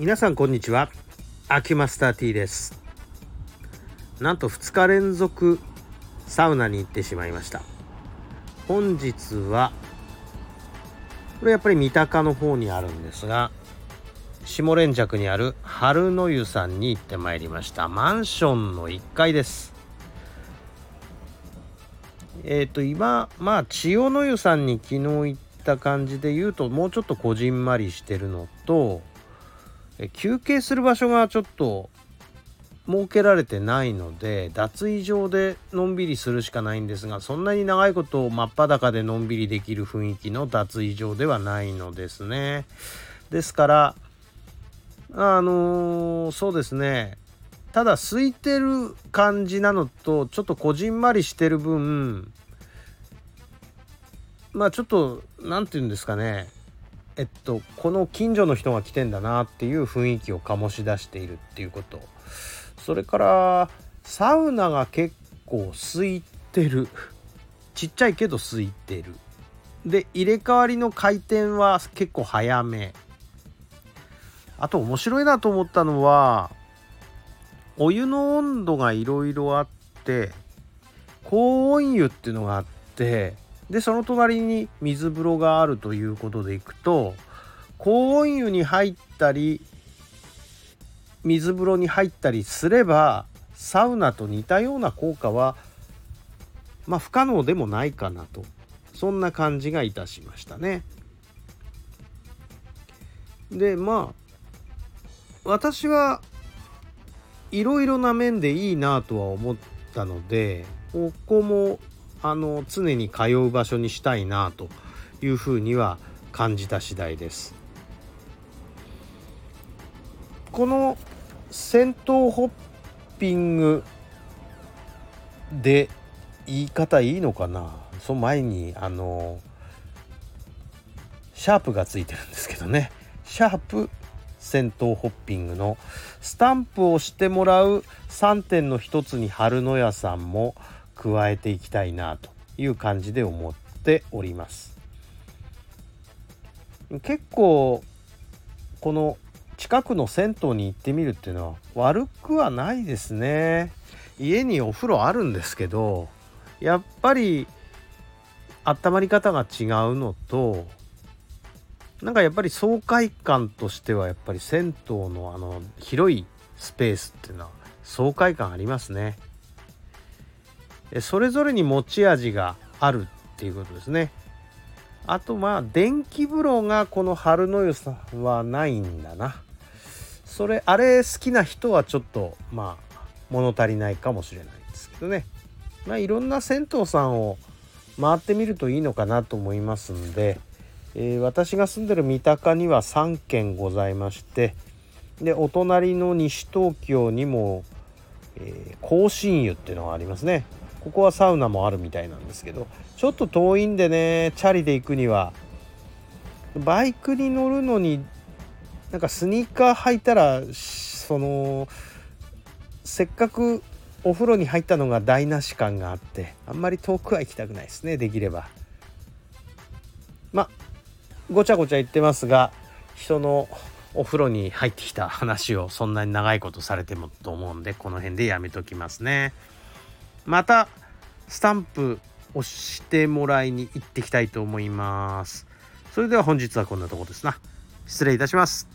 皆さんこんにちは。アキュマスター T です。なんと2日連続サウナに行ってしまいました。本日はこれやっぱり三鷹の方にあるんですが下連着にある春の湯さんに行ってまいりました。マンションの1階です。えっ、ー、と今まあ千代の湯さんに昨日行った感じで言うともうちょっとこじんまりしてるのと休憩する場所がちょっと設けられてないので脱衣場でのんびりするしかないんですがそんなに長いこと真っ裸でのんびりできる雰囲気の脱衣場ではないのですね。ですからあのー、そうですね。ただ空いてる感じなのとちょっとこじんまりしてる分まあちょっと何て言うんですかね。えっとこの近所の人が来てんだなっていう雰囲気を醸し出しているっていうこと。それからサウナが結構空いてる。ちっちゃいけど空いてる。で入れ替わりの回転は結構早め。あと面白いなと思ったのはお湯の温度がいろいろあって高温湯っていうのがあってでその隣に水風呂があるということでいくと高温湯に入ったり水風呂に入ったりすればサウナと似たような効果はまあ不可能でもないかなとそんな感じがいたしましたね。でまあ私はいろいろな面でいいなとは思ったのでここもあの常に通う場所にしたいなというふうには感じた次第です。この戦闘ホッピングで言い方いいのかな？その前にあのシャープがついてるんですけどねシャープ戦闘ホッピングのスタンプをしてもらう3点の一つに春野屋さんも加えていきたいなという感じで思っております結構この近くの銭湯に行ってみるっていうのは悪くはないですね家にお風呂あるんですけどやっぱり温まり方が違うのとなんかやっぱり爽快感としてはやっぱり銭湯のあの広いスペースっていうのは爽快感ありますね。それぞれに持ち味があるっていうことですね。あとまあ電気風呂がこの春の湯さんはないんだな。それあれ好きな人はちょっとまあ物足りないかもしれないですけどね。まあいろんな銭湯さんを回ってみるといいのかなと思いますんで、えー、私が住んでる三鷹には3軒ございましてでお隣の西東京にも、えー、甲信湯っていうのがありますねここはサウナもあるみたいなんですけどちょっと遠いんでねチャリで行くにはバイクに乗るのになんかスニーカー履いたらそのせっかくお風呂に入ったのが台無し感があってあんまり遠くは行きたくないですねできればまごちゃごちゃ言ってますが人のお風呂に入ってきた話をそんなに長いことされてもと思うんでこの辺でやめときますね。またスタンプ押してもらいに行ってきたいと思います。それでは本日はこんなとこですな。失礼いたします。